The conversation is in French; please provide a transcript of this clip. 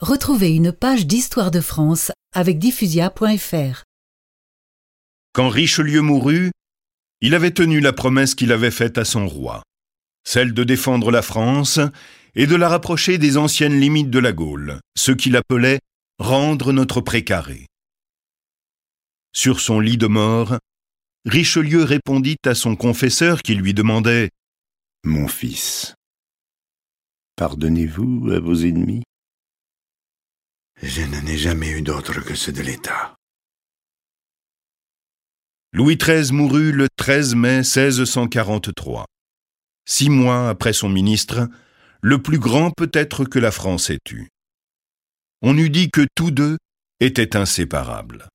Retrouvez une page d'histoire de France avec diffusia.fr. Quand Richelieu mourut, il avait tenu la promesse qu'il avait faite à son roi, celle de défendre la France et de la rapprocher des anciennes limites de la Gaule, ce qu'il appelait rendre notre précaré. Sur son lit de mort, Richelieu répondit à son confesseur qui lui demandait Mon fils, pardonnez-vous à vos ennemis? Je n'en ai jamais eu d'autre que ceux de l'État. Louis XIII mourut le 13 mai 1643. Six mois après son ministre, le plus grand peut-être que la France ait eu. On eût dit que tous deux étaient inséparables.